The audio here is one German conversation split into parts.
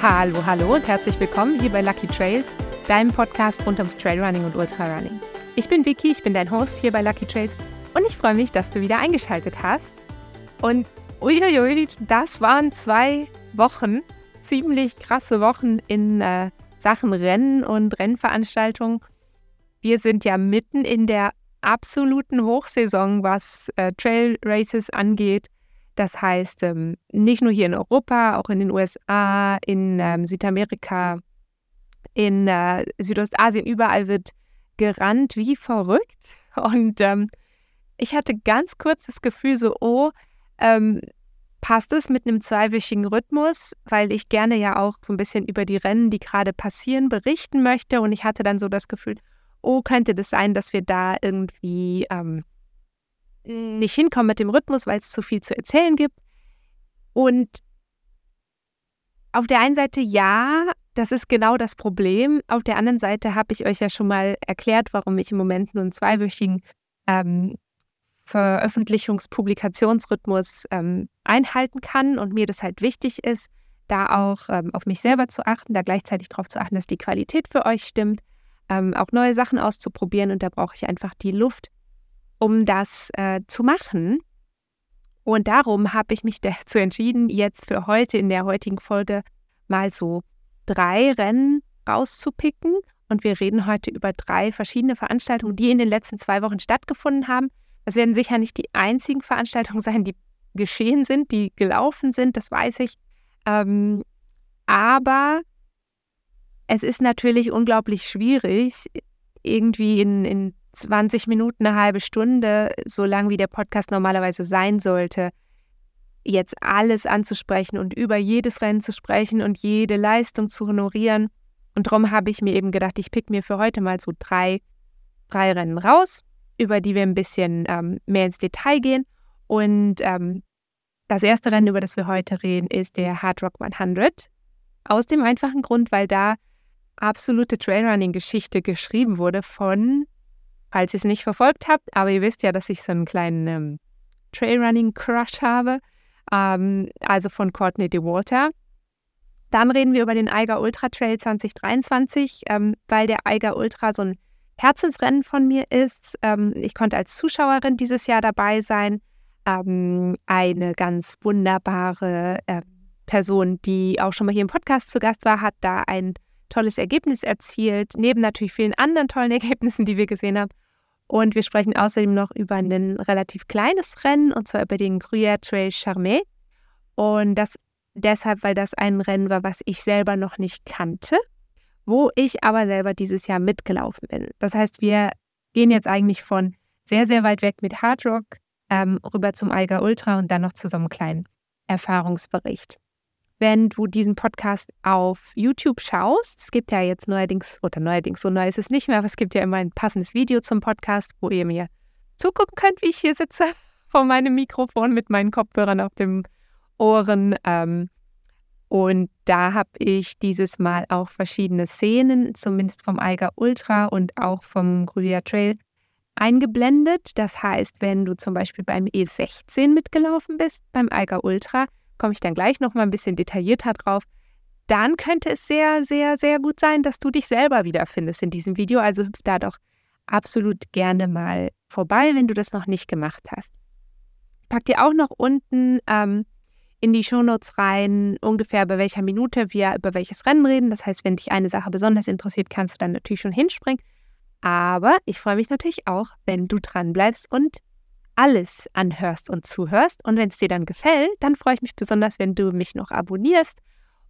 Hallo, hallo und herzlich willkommen hier bei Lucky Trails, deinem Podcast rund ums Trailrunning und Ultrarunning. Ich bin Vicky, ich bin dein Host hier bei Lucky Trails und ich freue mich, dass du wieder eingeschaltet hast. Und uiuiui, das waren zwei Wochen, ziemlich krasse Wochen in äh, Sachen Rennen und Rennveranstaltungen. Wir sind ja mitten in der absoluten Hochsaison, was äh, Trail Races angeht. Das heißt, ähm, nicht nur hier in Europa, auch in den USA, in ähm, Südamerika, in äh, Südostasien, überall wird gerannt wie verrückt. Und ähm, ich hatte ganz kurz das Gefühl, so, oh, ähm, passt es mit einem zweiwöchigen Rhythmus, weil ich gerne ja auch so ein bisschen über die Rennen, die gerade passieren, berichten möchte. Und ich hatte dann so das Gefühl, oh, könnte das sein, dass wir da irgendwie ähm, nicht hinkommen mit dem Rhythmus, weil es zu viel zu erzählen gibt. Und auf der einen Seite ja, das ist genau das Problem. Auf der anderen Seite habe ich euch ja schon mal erklärt, warum ich im Moment nur einen zweiwöchigen ähm, Veröffentlichungs-Publikationsrhythmus ähm, einhalten kann und mir das halt wichtig ist, da auch ähm, auf mich selber zu achten, da gleichzeitig darauf zu achten, dass die Qualität für euch stimmt, ähm, auch neue Sachen auszuprobieren und da brauche ich einfach die Luft, um das äh, zu machen. Und darum habe ich mich dazu entschieden, jetzt für heute in der heutigen Folge mal so drei Rennen rauszupicken. Und wir reden heute über drei verschiedene Veranstaltungen, die in den letzten zwei Wochen stattgefunden haben. Das werden sicher nicht die einzigen Veranstaltungen sein, die geschehen sind, die gelaufen sind, das weiß ich. Ähm, aber es ist natürlich unglaublich schwierig, irgendwie in, in 20 Minuten, eine halbe Stunde, so lang wie der Podcast normalerweise sein sollte, jetzt alles anzusprechen und über jedes Rennen zu sprechen und jede Leistung zu honorieren. Und darum habe ich mir eben gedacht, ich pick mir für heute mal so drei, drei Rennen raus, über die wir ein bisschen ähm, mehr ins Detail gehen. Und ähm, das erste Rennen, über das wir heute reden, ist der Hard Rock 100. Aus dem einfachen Grund, weil da absolute Trailrunning-Geschichte geschrieben wurde von falls ihr es nicht verfolgt habt. Aber ihr wisst ja, dass ich so einen kleinen ähm, Trailrunning-Crush habe. Ähm, also von Courtney DeWalter. Dann reden wir über den Eiger Ultra Trail 2023, ähm, weil der Eiger Ultra so ein Herzensrennen von mir ist. Ähm, ich konnte als Zuschauerin dieses Jahr dabei sein. Ähm, eine ganz wunderbare äh, Person, die auch schon mal hier im Podcast zu Gast war, hat da ein tolles Ergebnis erzielt, neben natürlich vielen anderen tollen Ergebnissen, die wir gesehen haben. Und wir sprechen außerdem noch über ein relativ kleines Rennen, und zwar über den Gruyère Trail Charmé. Und das deshalb, weil das ein Rennen war, was ich selber noch nicht kannte, wo ich aber selber dieses Jahr mitgelaufen bin. Das heißt, wir gehen jetzt eigentlich von sehr, sehr weit weg mit Hard Rock ähm, rüber zum Alga Ultra und dann noch zu so einem kleinen Erfahrungsbericht wenn du diesen Podcast auf YouTube schaust. Es gibt ja jetzt neuerdings, oder neuerdings, so neu ist es nicht mehr, aber es gibt ja immer ein passendes Video zum Podcast, wo ihr mir zugucken könnt, wie ich hier sitze vor meinem Mikrofon mit meinen Kopfhörern auf den Ohren. Ähm, und da habe ich dieses Mal auch verschiedene Szenen, zumindest vom Eiger Ultra und auch vom Gruyère Trail, eingeblendet. Das heißt, wenn du zum Beispiel beim E16 mitgelaufen bist, beim Eiger Ultra, komme ich dann gleich noch mal ein bisschen detaillierter drauf, dann könnte es sehr, sehr, sehr gut sein, dass du dich selber wiederfindest in diesem Video. Also hüpf da doch absolut gerne mal vorbei, wenn du das noch nicht gemacht hast. Pack dir auch noch unten ähm, in die Shownotes rein, ungefähr bei welcher Minute wir über welches Rennen reden. Das heißt, wenn dich eine Sache besonders interessiert, kannst du dann natürlich schon hinspringen. Aber ich freue mich natürlich auch, wenn du dran bleibst und alles anhörst und zuhörst. Und wenn es dir dann gefällt, dann freue ich mich besonders, wenn du mich noch abonnierst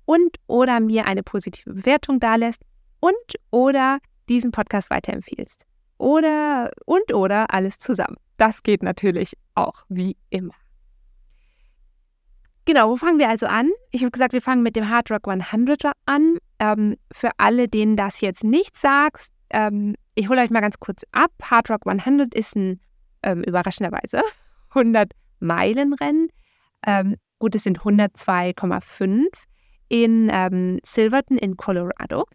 und oder mir eine positive Bewertung dalässt und oder diesen Podcast weiterempfiehlst. Oder und oder alles zusammen. Das geht natürlich auch wie immer. Genau, wo fangen wir also an? Ich habe gesagt, wir fangen mit dem Hard Rock 100 an. Ähm, für alle, denen das jetzt nicht sagst, ähm, ich hole euch mal ganz kurz ab. Hard Rock 100 ist ein ähm, überraschenderweise 100 Meilen Rennen. Ähm, gut, es sind 102,5 in ähm, Silverton in Colorado.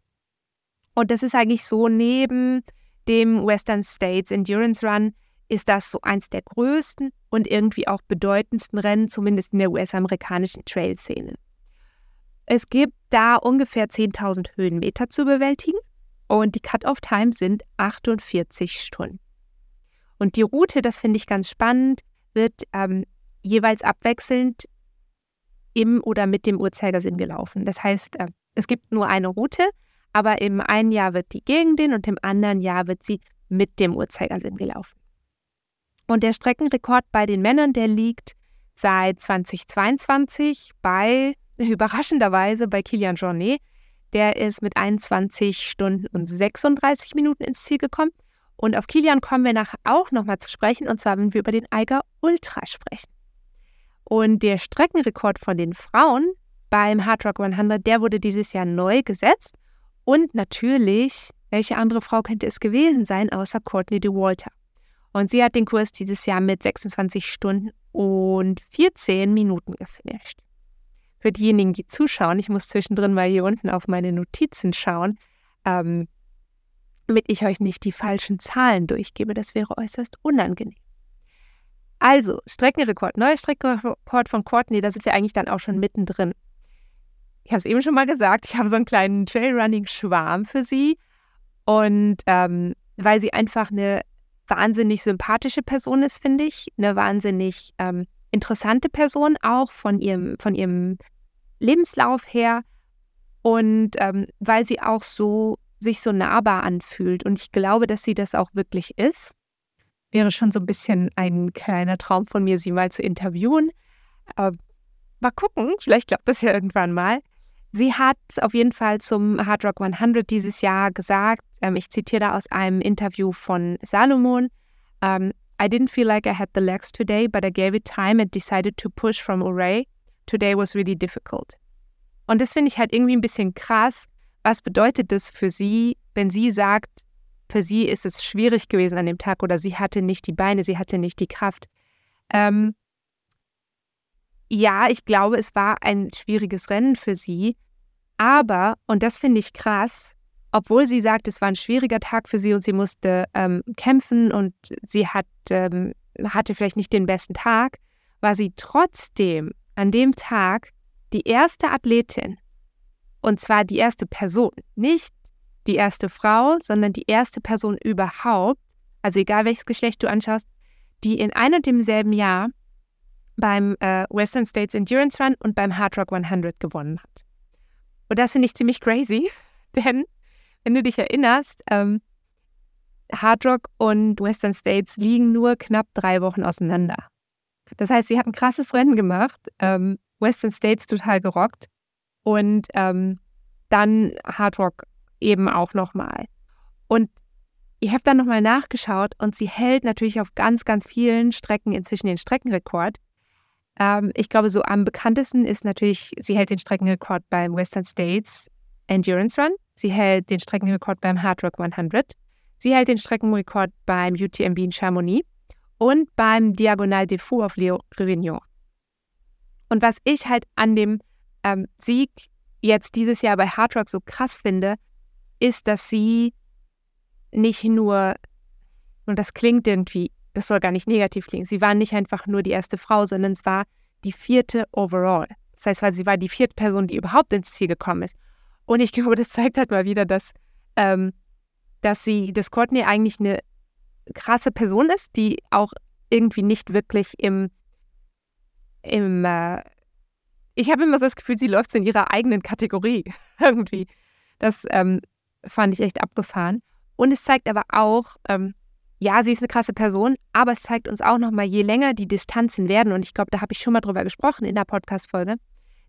Und das ist eigentlich so neben dem Western States Endurance Run ist das so eins der größten und irgendwie auch bedeutendsten Rennen, zumindest in der US-amerikanischen Trail-Szene. Es gibt da ungefähr 10.000 Höhenmeter zu bewältigen und die Cut-off-Time sind 48 Stunden. Und die Route, das finde ich ganz spannend, wird ähm, jeweils abwechselnd im oder mit dem Uhrzeigersinn gelaufen. Das heißt, äh, es gibt nur eine Route, aber im einen Jahr wird die gegen den und im anderen Jahr wird sie mit dem Uhrzeigersinn gelaufen. Und der Streckenrekord bei den Männern, der liegt seit 2022 bei, überraschenderweise, bei Kilian Jornet. Der ist mit 21 Stunden und 36 Minuten ins Ziel gekommen. Und auf Kilian kommen wir nachher auch nochmal zu sprechen, und zwar, wenn wir über den Eiger Ultra sprechen. Und der Streckenrekord von den Frauen beim Hard Rock 100, der wurde dieses Jahr neu gesetzt. Und natürlich, welche andere Frau könnte es gewesen sein, außer Courtney DeWalter? Und sie hat den Kurs dieses Jahr mit 26 Stunden und 14 Minuten gefinisht. Für diejenigen, die zuschauen, ich muss zwischendrin mal hier unten auf meine Notizen schauen, ähm, damit ich euch nicht die falschen Zahlen durchgebe. Das wäre äußerst unangenehm. Also, Streckenrekord, neuer Streckenrekord von Courtney, da sind wir eigentlich dann auch schon mittendrin. Ich habe es eben schon mal gesagt, ich habe so einen kleinen Trailrunning-Schwarm für sie. Und ähm, weil sie einfach eine wahnsinnig sympathische Person ist, finde ich. Eine wahnsinnig ähm, interessante Person auch von ihrem, von ihrem Lebenslauf her. Und ähm, weil sie auch so sich so nahbar anfühlt. Und ich glaube, dass sie das auch wirklich ist. Wäre schon so ein bisschen ein kleiner Traum von mir, sie mal zu interviewen. Äh, mal gucken, vielleicht klappt das ja irgendwann mal. Sie hat auf jeden Fall zum Hard Rock 100 dieses Jahr gesagt, ähm, ich zitiere da aus einem Interview von Salomon, um, ähm, I didn't feel like I had the legs today, but I gave it time and decided to push from Array. Today was really difficult. Und das finde ich halt irgendwie ein bisschen krass. Was bedeutet das für sie, wenn sie sagt, für sie ist es schwierig gewesen an dem Tag oder sie hatte nicht die Beine, sie hatte nicht die Kraft. Ähm, ja, ich glaube, es war ein schwieriges Rennen für sie. Aber, und das finde ich krass, obwohl sie sagt, es war ein schwieriger Tag für sie und sie musste ähm, kämpfen und sie hat, ähm, hatte vielleicht nicht den besten Tag, war sie trotzdem an dem Tag die erste Athletin. Und zwar die erste Person. Nicht die erste Frau, sondern die erste Person überhaupt, also egal welches Geschlecht du anschaust, die in ein und demselben Jahr beim äh, Western States Endurance Run und beim Hard Rock 100 gewonnen hat. Und das finde ich ziemlich crazy, denn wenn du dich erinnerst, ähm, Hard Rock und Western States liegen nur knapp drei Wochen auseinander. Das heißt, sie hat ein krasses Rennen gemacht, ähm, Western States total gerockt und ähm, dann Hard Rock eben auch nochmal. Und ich habe dann nochmal nachgeschaut und sie hält natürlich auf ganz, ganz vielen Strecken inzwischen den Streckenrekord. Ähm, ich glaube, so am bekanntesten ist natürlich, sie hält den Streckenrekord beim Western States Endurance Run. Sie hält den Streckenrekord beim Hard Rock 100. Sie hält den Streckenrekord beim UTMB in Chamonix und beim Diagonal des Fous auf Leo Réunion. Und was ich halt an dem ähm, Sieg jetzt dieses Jahr bei Hard Rock so krass finde, ist, dass sie nicht nur, und das klingt irgendwie das soll gar nicht negativ klingen. Sie war nicht einfach nur die erste Frau, sondern es war die vierte overall. Das heißt, weil sie war die vierte Person, die überhaupt ins Ziel gekommen ist. Und ich glaube, das zeigt halt mal wieder, dass, ähm, dass sie, dass Courtney eigentlich eine krasse Person ist, die auch irgendwie nicht wirklich im, im äh, ich habe immer so das Gefühl, sie läuft so in ihrer eigenen Kategorie irgendwie. Das ähm, fand ich echt abgefahren. Und es zeigt aber auch, ähm, ja, sie ist eine krasse Person, aber es zeigt uns auch nochmal, je länger die Distanzen werden, und ich glaube, da habe ich schon mal drüber gesprochen in der Podcast-Folge,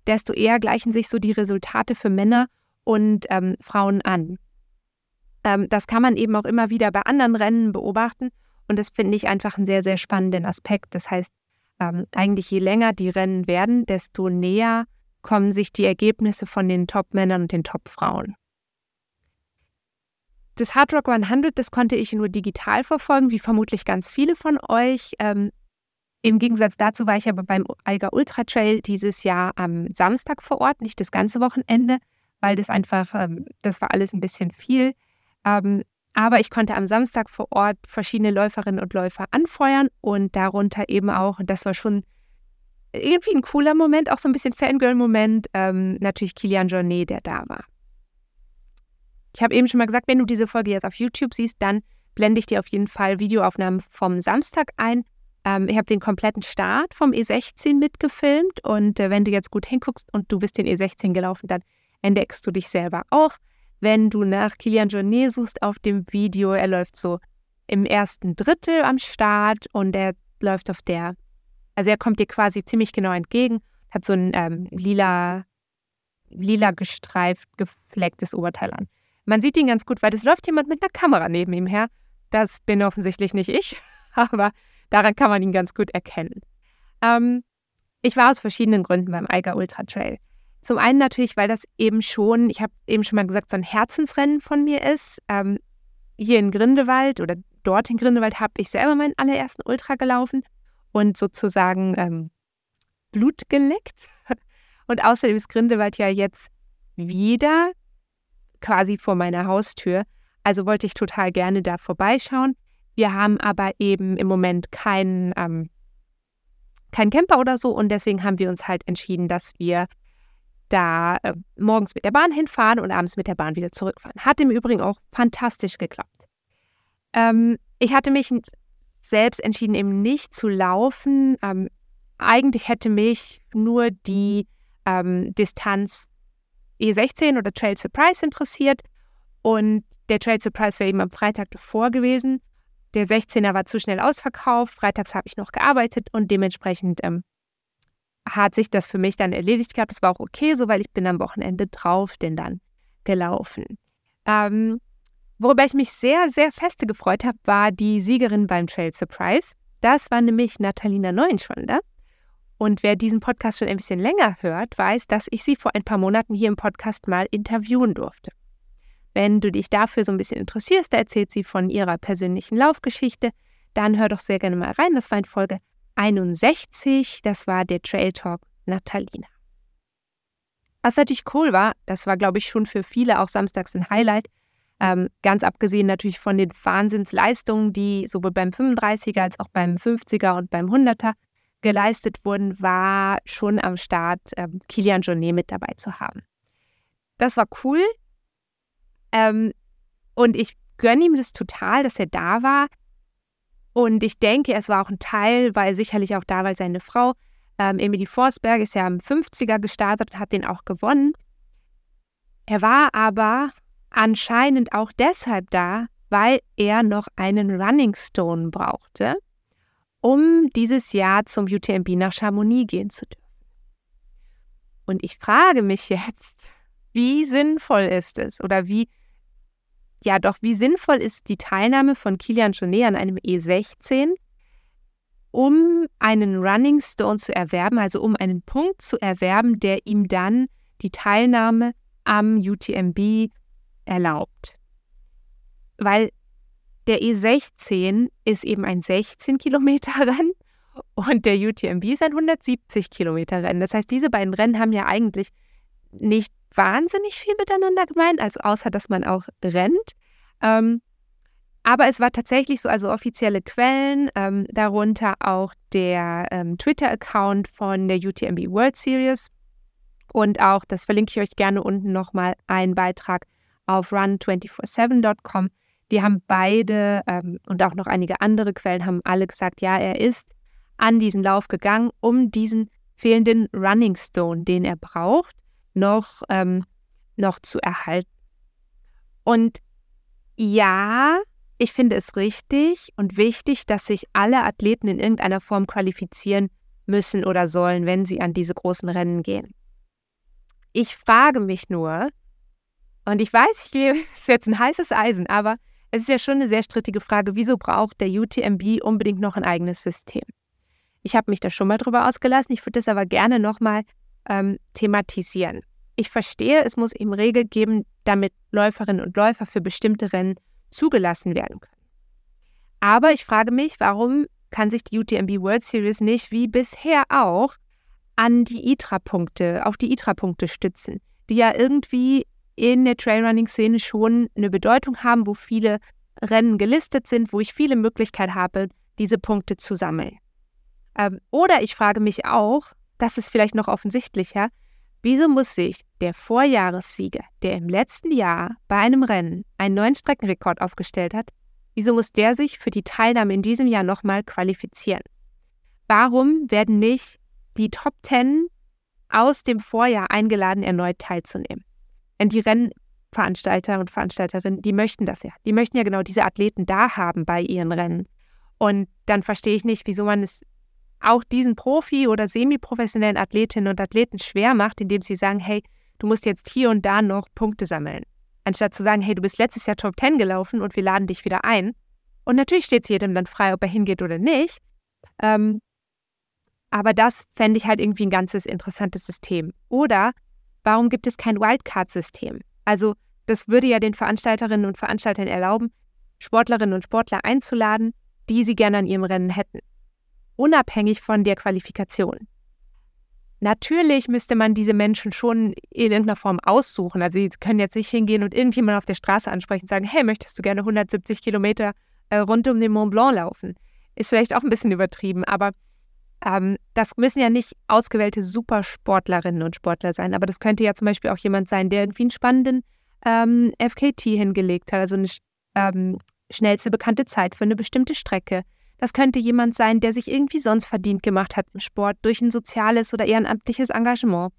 desto eher gleichen sich so die Resultate für Männer und ähm, Frauen an. Ähm, das kann man eben auch immer wieder bei anderen Rennen beobachten und das finde ich einfach einen sehr, sehr spannenden Aspekt. Das heißt, ähm, eigentlich je länger die Rennen werden, desto näher kommen sich die Ergebnisse von den Top-Männern und den Top-Frauen. Das Hard Rock 100, das konnte ich nur digital verfolgen, wie vermutlich ganz viele von euch. Ähm, Im Gegensatz dazu war ich aber beim Alga Ultra Trail dieses Jahr am Samstag vor Ort, nicht das ganze Wochenende, weil das einfach, ähm, das war alles ein bisschen viel. Ähm, aber ich konnte am Samstag vor Ort verschiedene Läuferinnen und Läufer anfeuern und darunter eben auch, und das war schon irgendwie ein cooler Moment, auch so ein bisschen Fangirl-Moment. Ähm, natürlich Kilian Jornet, der da war. Ich habe eben schon mal gesagt, wenn du diese Folge jetzt auf YouTube siehst, dann blende ich dir auf jeden Fall Videoaufnahmen vom Samstag ein. Ähm, ich habe den kompletten Start vom E16 mitgefilmt und äh, wenn du jetzt gut hinguckst und du bist den E16 gelaufen, dann entdeckst du dich selber auch. Wenn du nach Kilian Jornet suchst auf dem Video, er läuft so im ersten Drittel am Start und er läuft auf der, also er kommt dir quasi ziemlich genau entgegen, hat so ein ähm, lila, lila gestreift, geflecktes Oberteil an. Man sieht ihn ganz gut, weil es läuft jemand mit einer Kamera neben ihm her. Das bin offensichtlich nicht ich, aber daran kann man ihn ganz gut erkennen. Ähm, ich war aus verschiedenen Gründen beim Eiger Ultra Trail. Zum einen natürlich, weil das eben schon, ich habe eben schon mal gesagt, so ein Herzensrennen von mir ist. Ähm, hier in Grindewald oder dort in Grindewald habe ich selber meinen allerersten Ultra gelaufen und sozusagen ähm, Blut geleckt. Und außerdem ist Grindewald ja jetzt wieder quasi vor meiner Haustür. Also wollte ich total gerne da vorbeischauen. Wir haben aber eben im Moment keinen ähm, kein Camper oder so und deswegen haben wir uns halt entschieden, dass wir da äh, morgens mit der Bahn hinfahren und abends mit der Bahn wieder zurückfahren. Hat im Übrigen auch fantastisch geklappt. Ähm, ich hatte mich selbst entschieden, eben nicht zu laufen. Ähm, eigentlich hätte mich nur die ähm, Distanz E16 oder Trail Surprise interessiert. Und der Trail Surprise wäre eben am Freitag davor gewesen. Der 16er war zu schnell ausverkauft. Freitags habe ich noch gearbeitet und dementsprechend ähm, hat sich das für mich dann erledigt gehabt. Das war auch okay so, weil ich bin am Wochenende drauf denn dann gelaufen. Ähm, Worüber ich mich sehr, sehr feste gefreut habe, war die Siegerin beim Trail Surprise. Das war nämlich Natalina Neuenschwander. Und wer diesen Podcast schon ein bisschen länger hört, weiß, dass ich sie vor ein paar Monaten hier im Podcast mal interviewen durfte. Wenn du dich dafür so ein bisschen interessierst, da erzählt sie von ihrer persönlichen Laufgeschichte, dann hör doch sehr gerne mal rein. Das war in Folge 61, das war der Trail Talk Natalina. Was natürlich cool war, das war, glaube ich, schon für viele auch samstags ein Highlight, ähm, ganz abgesehen natürlich von den Wahnsinnsleistungen, die sowohl beim 35er als auch beim 50er und beim 100er geleistet wurden, war schon am Start ähm, Kilian Jornet mit dabei zu haben. Das war cool. Ähm, und ich gönne ihm das total, dass er da war. Und ich denke, es war auch ein Teil, weil sicherlich auch da, weil seine Frau, ähm, Emily Forsberg, ist ja am 50er gestartet und hat den auch gewonnen. Er war aber anscheinend auch deshalb da, weil er noch einen Running Stone brauchte, um dieses Jahr zum UTMB nach Chamonix gehen zu dürfen. Und ich frage mich jetzt, wie sinnvoll ist es oder wie, ja doch, wie sinnvoll ist die Teilnahme von Kilian Jornet an einem E16, um einen Running Stone zu erwerben, also um einen Punkt zu erwerben, der ihm dann die Teilnahme am UTMB erlaubt. Weil der E16 ist eben ein 16 Kilometer Rennen und der UTMB ist ein 170 Kilometer Rennen. Das heißt, diese beiden Rennen haben ja eigentlich nicht wahnsinnig viel miteinander gemeint, also außer dass man auch rennt. Ähm, aber es war tatsächlich so, also offizielle Quellen, ähm, darunter auch der ähm, Twitter-Account von der UTMB World Series und auch, das verlinke ich euch gerne unten nochmal, ein Beitrag auf run247.com. Die haben beide ähm, und auch noch einige andere Quellen haben alle gesagt, ja, er ist an diesen Lauf gegangen, um diesen fehlenden Running Stone, den er braucht, noch, ähm, noch zu erhalten. Und ja, ich finde es richtig und wichtig, dass sich alle Athleten in irgendeiner Form qualifizieren müssen oder sollen, wenn sie an diese großen Rennen gehen. Ich frage mich nur, und ich weiß, es ist jetzt ein heißes Eisen, aber es ist ja schon eine sehr strittige Frage, wieso braucht der UTMB unbedingt noch ein eigenes System? Ich habe mich da schon mal drüber ausgelassen, ich würde das aber gerne nochmal ähm, thematisieren. Ich verstehe, es muss eben Regeln geben, damit Läuferinnen und Läufer für bestimmte Rennen zugelassen werden können. Aber ich frage mich, warum kann sich die UTMB World Series nicht wie bisher auch an die ITRA-Punkte, auf die ITRA-Punkte stützen, die ja irgendwie in der Trailrunning-Szene schon eine Bedeutung haben, wo viele Rennen gelistet sind, wo ich viele Möglichkeiten habe, diese Punkte zu sammeln. Ähm, oder ich frage mich auch, das ist vielleicht noch offensichtlicher, wieso muss sich der Vorjahressieger, der im letzten Jahr bei einem Rennen einen neuen Streckenrekord aufgestellt hat, wieso muss der sich für die Teilnahme in diesem Jahr nochmal qualifizieren? Warum werden nicht die Top 10 aus dem Vorjahr eingeladen, erneut teilzunehmen? Denn die Rennveranstalter und Veranstalterinnen, die möchten das ja. Die möchten ja genau diese Athleten da haben bei ihren Rennen. Und dann verstehe ich nicht, wieso man es auch diesen Profi- oder semi-professionellen Athletinnen und Athleten schwer macht, indem sie sagen, hey, du musst jetzt hier und da noch Punkte sammeln. Anstatt zu sagen, hey, du bist letztes Jahr Top 10 gelaufen und wir laden dich wieder ein. Und natürlich steht es jedem dann frei, ob er hingeht oder nicht. Ähm, aber das fände ich halt irgendwie ein ganzes interessantes System. Oder warum gibt es kein Wildcard-System? Also das würde ja den Veranstalterinnen und Veranstaltern erlauben, Sportlerinnen und Sportler einzuladen, die sie gerne an ihrem Rennen hätten unabhängig von der Qualifikation. Natürlich müsste man diese Menschen schon in irgendeiner Form aussuchen. Also sie können jetzt nicht hingehen und irgendjemand auf der Straße ansprechen und sagen, hey, möchtest du gerne 170 Kilometer äh, rund um den Mont Blanc laufen? Ist vielleicht auch ein bisschen übertrieben, aber ähm, das müssen ja nicht ausgewählte Supersportlerinnen und Sportler sein. Aber das könnte ja zum Beispiel auch jemand sein, der irgendwie einen spannenden ähm, FKT hingelegt hat, also eine ähm, schnellste bekannte Zeit für eine bestimmte Strecke. Das könnte jemand sein, der sich irgendwie sonst verdient gemacht hat im Sport durch ein soziales oder ehrenamtliches Engagement.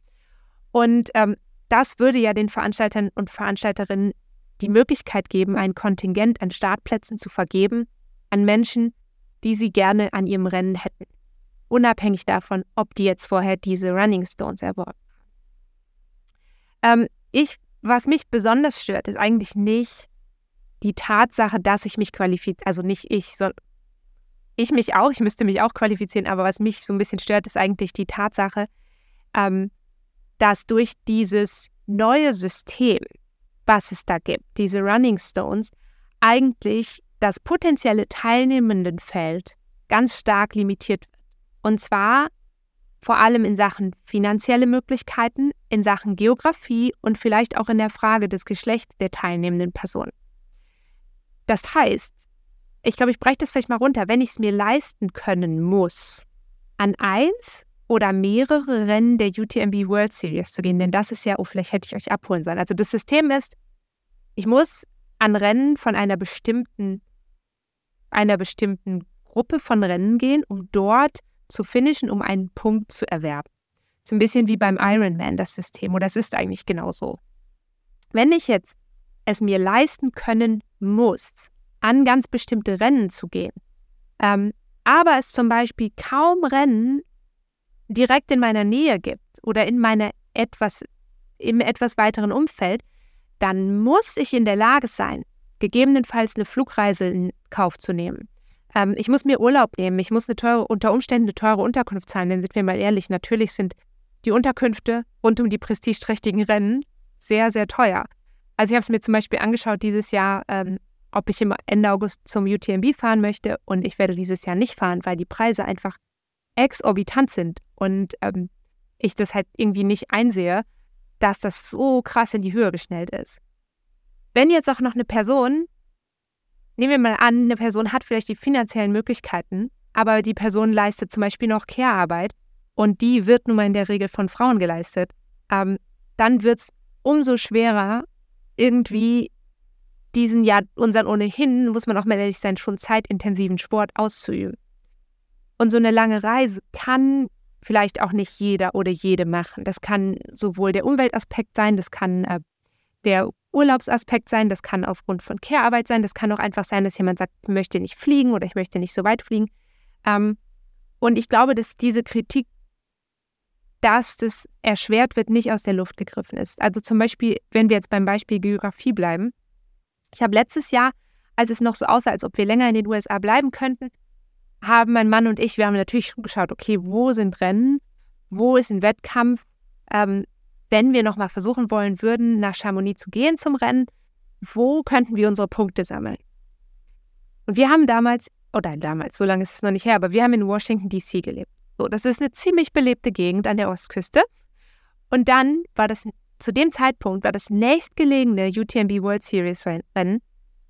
Und ähm, das würde ja den Veranstaltern und Veranstalterinnen die Möglichkeit geben, ein Kontingent an Startplätzen zu vergeben an Menschen, die sie gerne an ihrem Rennen hätten. Unabhängig davon, ob die jetzt vorher diese Running Stones erworben. Ähm, ich, was mich besonders stört, ist eigentlich nicht die Tatsache, dass ich mich qualifiziere, also nicht ich, sondern ich mich auch, ich müsste mich auch qualifizieren, aber was mich so ein bisschen stört, ist eigentlich die Tatsache, ähm, dass durch dieses neue System, was es da gibt, diese Running Stones, eigentlich das potenzielle Teilnehmendenfeld ganz stark limitiert wird. Und zwar vor allem in Sachen finanzielle Möglichkeiten, in Sachen Geografie und vielleicht auch in der Frage des Geschlechts der teilnehmenden Person. Das heißt, ich glaube, ich breche das vielleicht mal runter, wenn ich es mir leisten können muss, an eins oder mehrere Rennen der UTMB World Series zu gehen, denn das ist ja, oh, vielleicht hätte ich euch abholen sollen. Also das System ist, ich muss an Rennen von einer bestimmten, einer bestimmten Gruppe von Rennen gehen, um dort zu finishen, um einen Punkt zu erwerben. Ist ein bisschen wie beim Ironman das System, oder es ist eigentlich genauso. Wenn ich jetzt es mir leisten können muss, an ganz bestimmte Rennen zu gehen. Ähm, aber es zum Beispiel kaum Rennen direkt in meiner Nähe gibt oder in meiner etwas, im etwas weiteren Umfeld, dann muss ich in der Lage sein, gegebenenfalls eine Flugreise in Kauf zu nehmen. Ähm, ich muss mir Urlaub nehmen, ich muss eine teure, unter Umständen eine teure Unterkunft zahlen, denn sind wir mal ehrlich, natürlich sind die Unterkünfte rund um die prestigeträchtigen Rennen sehr, sehr teuer. Also ich habe es mir zum Beispiel angeschaut dieses Jahr, ähm, ob ich im Ende August zum UTMB fahren möchte und ich werde dieses Jahr nicht fahren, weil die Preise einfach exorbitant sind und ähm, ich das halt irgendwie nicht einsehe, dass das so krass in die Höhe geschnellt ist. Wenn jetzt auch noch eine Person, nehmen wir mal an, eine Person hat vielleicht die finanziellen Möglichkeiten, aber die Person leistet zum Beispiel noch Care-Arbeit und die wird nun mal in der Regel von Frauen geleistet, ähm, dann wird es umso schwerer, irgendwie diesen ja unseren ohnehin, muss man auch mal ehrlich sein, schon zeitintensiven Sport auszuüben. Und so eine lange Reise kann vielleicht auch nicht jeder oder jede machen. Das kann sowohl der Umweltaspekt sein, das kann äh, der Urlaubsaspekt sein, das kann aufgrund von Care-Arbeit sein, das kann auch einfach sein, dass jemand sagt, ich möchte nicht fliegen oder ich möchte nicht so weit fliegen. Ähm, und ich glaube, dass diese Kritik, dass das erschwert wird, nicht aus der Luft gegriffen ist. Also zum Beispiel, wenn wir jetzt beim Beispiel Geografie bleiben, ich habe letztes Jahr, als es noch so aussah, als ob wir länger in den USA bleiben könnten, haben mein Mann und ich, wir haben natürlich schon geschaut, okay, wo sind Rennen, wo ist ein Wettkampf, ähm, wenn wir nochmal versuchen wollen würden, nach Chamonix zu gehen zum Rennen, wo könnten wir unsere Punkte sammeln? Und wir haben damals, oder damals, so lange ist es noch nicht her, aber wir haben in Washington, D.C. gelebt. So, das ist eine ziemlich belebte Gegend an der Ostküste. Und dann war das zu dem Zeitpunkt war das nächstgelegene UTMB World Series Rennen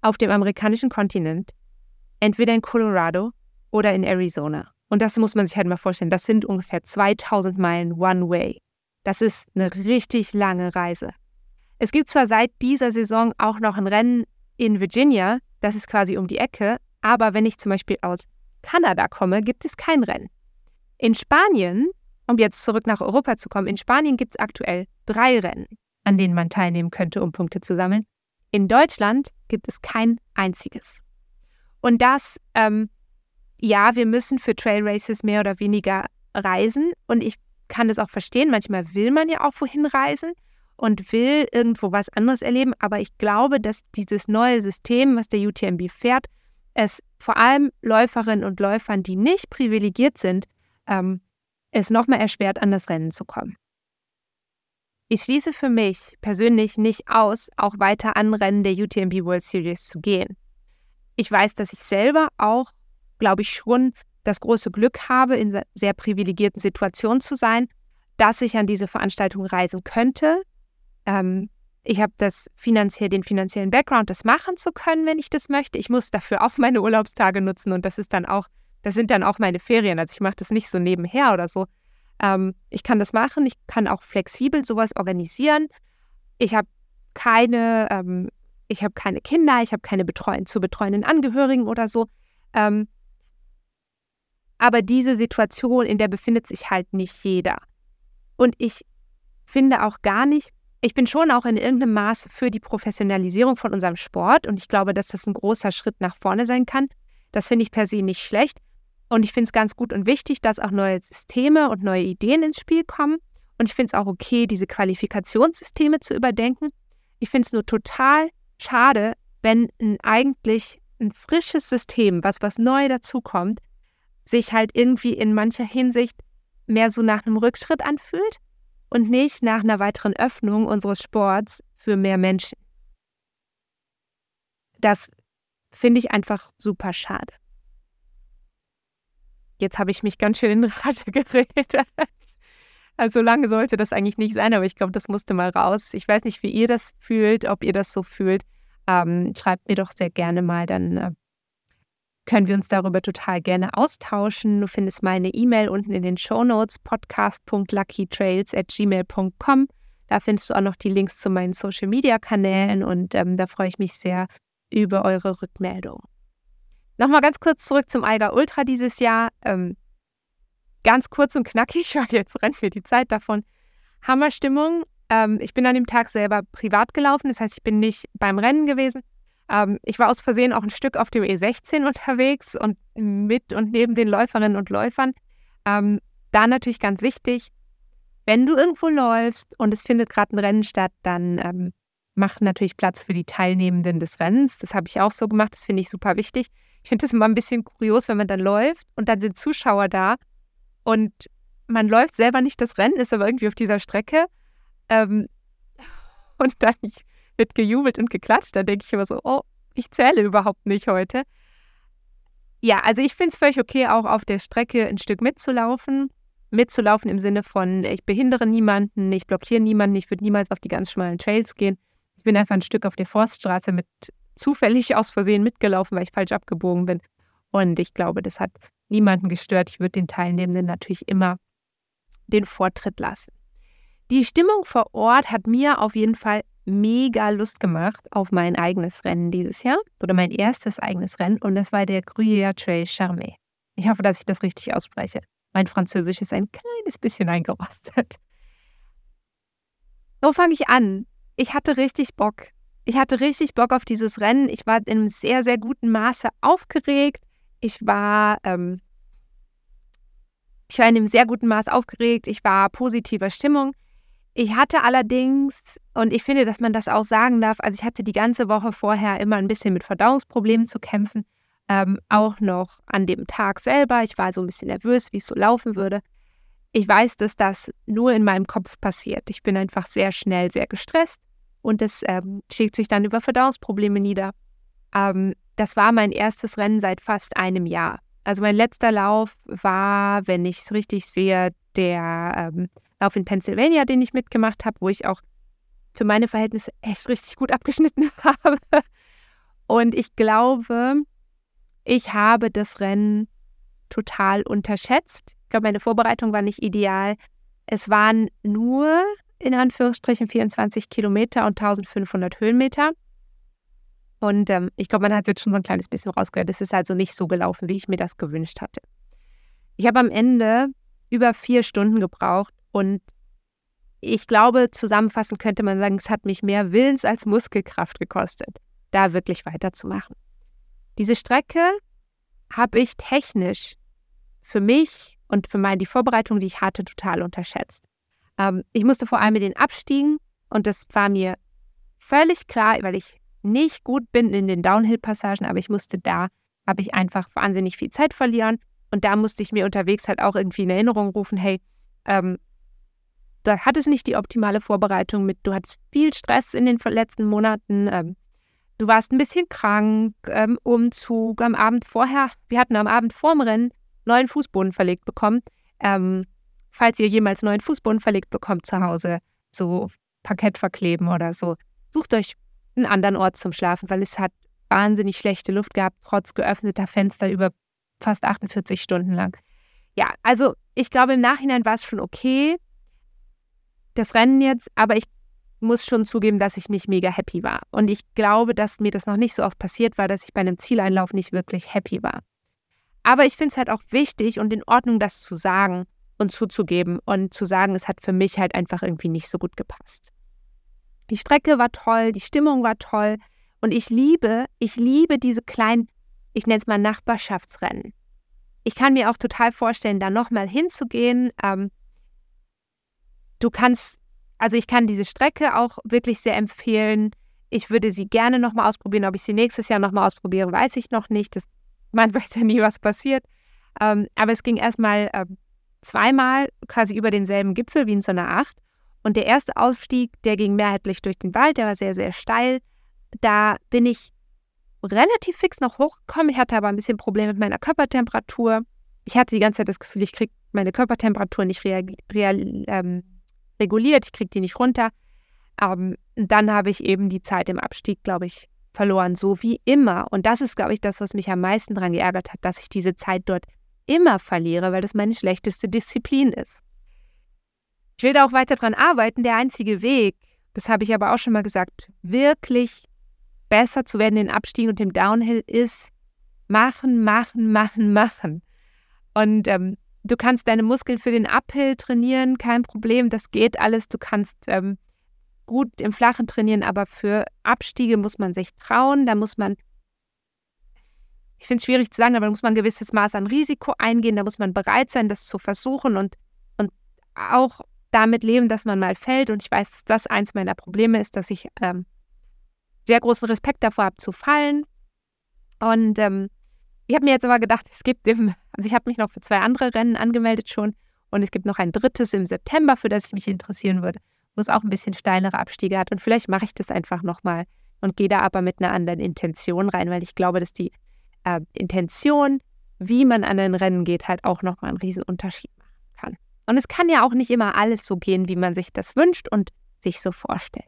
auf dem amerikanischen Kontinent entweder in Colorado oder in Arizona. Und das muss man sich halt mal vorstellen. Das sind ungefähr 2000 Meilen One-Way. Das ist eine richtig lange Reise. Es gibt zwar seit dieser Saison auch noch ein Rennen in Virginia, das ist quasi um die Ecke, aber wenn ich zum Beispiel aus Kanada komme, gibt es kein Rennen. In Spanien, um jetzt zurück nach Europa zu kommen, in Spanien gibt es aktuell drei Rennen, an denen man teilnehmen könnte, um Punkte zu sammeln. In Deutschland gibt es kein einziges. Und das, ähm, ja, wir müssen für Trail Races mehr oder weniger reisen. Und ich kann das auch verstehen. Manchmal will man ja auch wohin reisen und will irgendwo was anderes erleben. Aber ich glaube, dass dieses neue System, was der UTMB fährt, es vor allem Läuferinnen und Läufern, die nicht privilegiert sind, ähm, es nochmal erschwert, an das Rennen zu kommen. Ich schließe für mich persönlich nicht aus, auch weiter an Rennen der UTMB World Series zu gehen. Ich weiß, dass ich selber auch, glaube ich, schon das große Glück habe, in sehr privilegierten Situationen zu sein, dass ich an diese Veranstaltung reisen könnte. Ähm, ich habe das finanziell, den finanziellen Background, das machen zu können, wenn ich das möchte. Ich muss dafür auch meine Urlaubstage nutzen und das ist dann auch, das sind dann auch meine Ferien. Also ich mache das nicht so nebenher oder so. Ähm, ich kann das machen, ich kann auch flexibel sowas organisieren. Ich habe keine, ähm, ich habe keine Kinder, ich habe keine betreuen, zu betreuenden Angehörigen oder so. Ähm, aber diese Situation, in der befindet sich halt nicht jeder. Und ich finde auch gar nicht, ich bin schon auch in irgendeinem Maß für die Professionalisierung von unserem Sport und ich glaube, dass das ein großer Schritt nach vorne sein kann. Das finde ich per se nicht schlecht. Und ich finde es ganz gut und wichtig, dass auch neue Systeme und neue Ideen ins Spiel kommen. Und ich finde es auch okay, diese Qualifikationssysteme zu überdenken. Ich finde es nur total schade, wenn ein eigentlich ein frisches System, was was neu dazukommt, sich halt irgendwie in mancher Hinsicht mehr so nach einem Rückschritt anfühlt und nicht nach einer weiteren Öffnung unseres Sports für mehr Menschen. Das finde ich einfach super schade. Jetzt habe ich mich ganz schön in Rage geredet. Also lange sollte das eigentlich nicht sein, aber ich glaube, das musste mal raus. Ich weiß nicht, wie ihr das fühlt, ob ihr das so fühlt. Ähm, schreibt mir doch sehr gerne mal, dann äh, können wir uns darüber total gerne austauschen. Du findest meine E-Mail unten in den Show Notes podcast.luckytrails at gmail.com. Da findest du auch noch die Links zu meinen Social Media Kanälen und ähm, da freue ich mich sehr über eure Rückmeldung. Nochmal ganz kurz zurück zum Eiger Ultra dieses Jahr. Ähm, ganz kurz und knackig, weil jetzt rennt mir die Zeit davon. Hammerstimmung. Ähm, ich bin an dem Tag selber privat gelaufen, das heißt, ich bin nicht beim Rennen gewesen. Ähm, ich war aus Versehen auch ein Stück auf dem E16 unterwegs und mit und neben den Läuferinnen und Läufern. Ähm, da natürlich ganz wichtig, wenn du irgendwo läufst und es findet gerade ein Rennen statt, dann ähm, mach natürlich Platz für die Teilnehmenden des Rennens. Das habe ich auch so gemacht, das finde ich super wichtig. Ich finde das immer ein bisschen kurios, wenn man dann läuft und dann sind Zuschauer da und man läuft selber nicht das Rennen, ist aber irgendwie auf dieser Strecke. Ähm, und dann wird gejubelt und geklatscht. Da denke ich immer so, oh, ich zähle überhaupt nicht heute. Ja, also ich finde es völlig okay, auch auf der Strecke ein Stück mitzulaufen. Mitzulaufen im Sinne von, ich behindere niemanden, ich blockiere niemanden, ich würde niemals auf die ganz schmalen Trails gehen. Ich bin einfach ein Stück auf der Forststraße mit zufällig aus Versehen mitgelaufen, weil ich falsch abgebogen bin. Und ich glaube, das hat niemanden gestört. Ich würde den Teilnehmenden natürlich immer den Vortritt lassen. Die Stimmung vor Ort hat mir auf jeden Fall mega Lust gemacht auf mein eigenes Rennen dieses Jahr oder mein erstes eigenes Rennen und das war der Gruyère Trail Charmé. Ich hoffe, dass ich das richtig ausspreche. Mein Französisch ist ein kleines bisschen eingerostet. Wo fange ich an? Ich hatte richtig Bock. Ich hatte richtig Bock auf dieses Rennen. Ich war in einem sehr, sehr guten Maße aufgeregt. Ich war, ähm, ich war in einem sehr guten Maß aufgeregt. Ich war positiver Stimmung. Ich hatte allerdings, und ich finde, dass man das auch sagen darf, also ich hatte die ganze Woche vorher immer ein bisschen mit Verdauungsproblemen zu kämpfen. Ähm, auch noch an dem Tag selber. Ich war so ein bisschen nervös, wie es so laufen würde. Ich weiß, dass das nur in meinem Kopf passiert. Ich bin einfach sehr schnell, sehr gestresst und das ähm, schlägt sich dann über Verdauungsprobleme nieder. Ähm, das war mein erstes Rennen seit fast einem Jahr. Also mein letzter Lauf war, wenn ich es richtig sehe, der ähm, Lauf in Pennsylvania, den ich mitgemacht habe, wo ich auch für meine Verhältnisse echt richtig gut abgeschnitten habe. Und ich glaube, ich habe das Rennen total unterschätzt. Ich glaube, meine Vorbereitung war nicht ideal. Es waren nur in Anführungsstrichen 24 Kilometer und 1500 Höhenmeter. Und ähm, ich glaube, man hat jetzt schon so ein kleines bisschen rausgehört. Es ist also nicht so gelaufen, wie ich mir das gewünscht hatte. Ich habe am Ende über vier Stunden gebraucht und ich glaube, zusammenfassend könnte man sagen, es hat mich mehr Willens- als Muskelkraft gekostet, da wirklich weiterzumachen. Diese Strecke habe ich technisch für mich und für meine, die Vorbereitung, die ich hatte, total unterschätzt. Ähm, ich musste vor allem mit den Abstiegen und das war mir völlig klar, weil ich nicht gut bin in den Downhill-Passagen, aber ich musste da, habe ich einfach wahnsinnig viel Zeit verlieren und da musste ich mir unterwegs halt auch irgendwie in Erinnerung rufen, hey, ähm, da hattest nicht die optimale Vorbereitung mit, du hattest viel Stress in den letzten Monaten, ähm, du warst ein bisschen krank, ähm, Umzug am Abend vorher, wir hatten am Abend vorm Rennen neuen Fußboden verlegt bekommen. Ähm, falls ihr jemals neuen Fußboden verlegt bekommt zu Hause, so Parkett verkleben oder so, sucht euch einen anderen Ort zum Schlafen, weil es hat wahnsinnig schlechte Luft gehabt, trotz geöffneter Fenster über fast 48 Stunden lang. Ja, also ich glaube, im Nachhinein war es schon okay, das Rennen jetzt, aber ich muss schon zugeben, dass ich nicht mega happy war. Und ich glaube, dass mir das noch nicht so oft passiert war, dass ich bei einem Zieleinlauf nicht wirklich happy war. Aber ich finde es halt auch wichtig und in Ordnung, das zu sagen und zuzugeben und zu sagen, es hat für mich halt einfach irgendwie nicht so gut gepasst. Die Strecke war toll, die Stimmung war toll und ich liebe, ich liebe diese kleinen, ich nenne es mal Nachbarschaftsrennen. Ich kann mir auch total vorstellen, da nochmal hinzugehen. Ähm, du kannst, also ich kann diese Strecke auch wirklich sehr empfehlen. Ich würde sie gerne nochmal ausprobieren. Ob ich sie nächstes Jahr nochmal ausprobiere, weiß ich noch nicht. Das, man weiß ja nie, was passiert. Ähm, aber es ging erstmal äh, zweimal quasi über denselben Gipfel wie in so einer Acht. Und der erste Aufstieg, der ging mehrheitlich durch den Wald, der war sehr, sehr steil. Da bin ich relativ fix noch hochgekommen. Ich hatte aber ein bisschen Probleme mit meiner Körpertemperatur. Ich hatte die ganze Zeit das Gefühl, ich kriege meine Körpertemperatur nicht real, real, ähm, reguliert, ich kriege die nicht runter. Ähm, dann habe ich eben die Zeit im Abstieg, glaube ich, verloren, so wie immer. Und das ist, glaube ich, das, was mich am meisten daran geärgert hat, dass ich diese Zeit dort immer verliere, weil das meine schlechteste Disziplin ist. Ich will da auch weiter dran arbeiten. Der einzige Weg, das habe ich aber auch schon mal gesagt, wirklich besser zu werden in Abstieg und im Downhill ist machen, machen, machen, machen. Und ähm, du kannst deine Muskeln für den Uphill trainieren, kein Problem, das geht alles. Du kannst ähm, gut im Flachen trainieren, aber für Abstiege muss man sich trauen, da muss man, ich finde es schwierig zu sagen, aber da muss man ein gewisses Maß an Risiko eingehen, da muss man bereit sein, das zu versuchen und, und auch damit leben, dass man mal fällt. Und ich weiß, dass das eins meiner Probleme ist, dass ich ähm, sehr großen Respekt davor habe zu fallen. Und ähm, ich habe mir jetzt aber gedacht, es gibt im, also ich habe mich noch für zwei andere Rennen angemeldet schon und es gibt noch ein drittes im September, für das ich mich interessieren würde, wo es auch ein bisschen steilere Abstiege hat. Und vielleicht mache ich das einfach nochmal und gehe da aber mit einer anderen Intention rein, weil ich glaube, dass die äh, Intention, wie man an ein Rennen geht, halt auch nochmal einen riesen Unterschied macht. Und es kann ja auch nicht immer alles so gehen, wie man sich das wünscht und sich so vorstellt.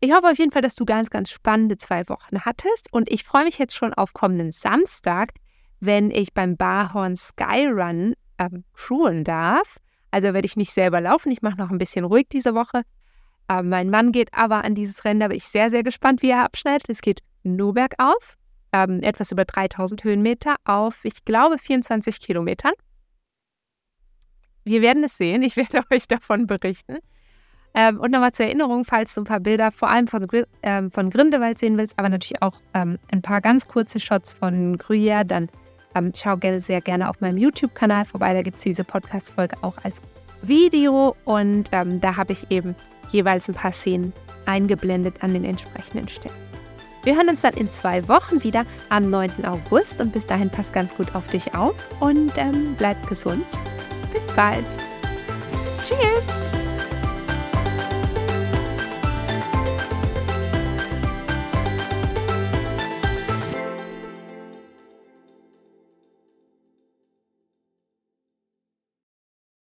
Ich hoffe auf jeden Fall, dass du ganz, ganz spannende zwei Wochen hattest und ich freue mich jetzt schon auf kommenden Samstag, wenn ich beim Barhorn Skyrun äh, crewen darf. Also werde ich nicht selber laufen, ich mache noch ein bisschen ruhig diese Woche. Äh, mein Mann geht aber an dieses Rennen, da bin ich sehr, sehr gespannt, wie er abschneidet. Es geht nur bergauf, ähm, etwas über 3000 Höhenmeter auf, ich glaube, 24 Kilometern. Wir werden es sehen. Ich werde euch davon berichten. Ähm, und nochmal zur Erinnerung, falls du ein paar Bilder vor allem von, ähm, von Grindelwald sehen willst, aber natürlich auch ähm, ein paar ganz kurze Shots von Gruyère, dann ähm, schau gerne, sehr gerne auf meinem YouTube-Kanal vorbei. Da gibt es diese Podcast-Folge auch als Video und ähm, da habe ich eben jeweils ein paar Szenen eingeblendet an den entsprechenden Stellen. Wir hören uns dann in zwei Wochen wieder am 9. August und bis dahin passt ganz gut auf dich auf und ähm, bleib gesund. Bis bald. Tschüss.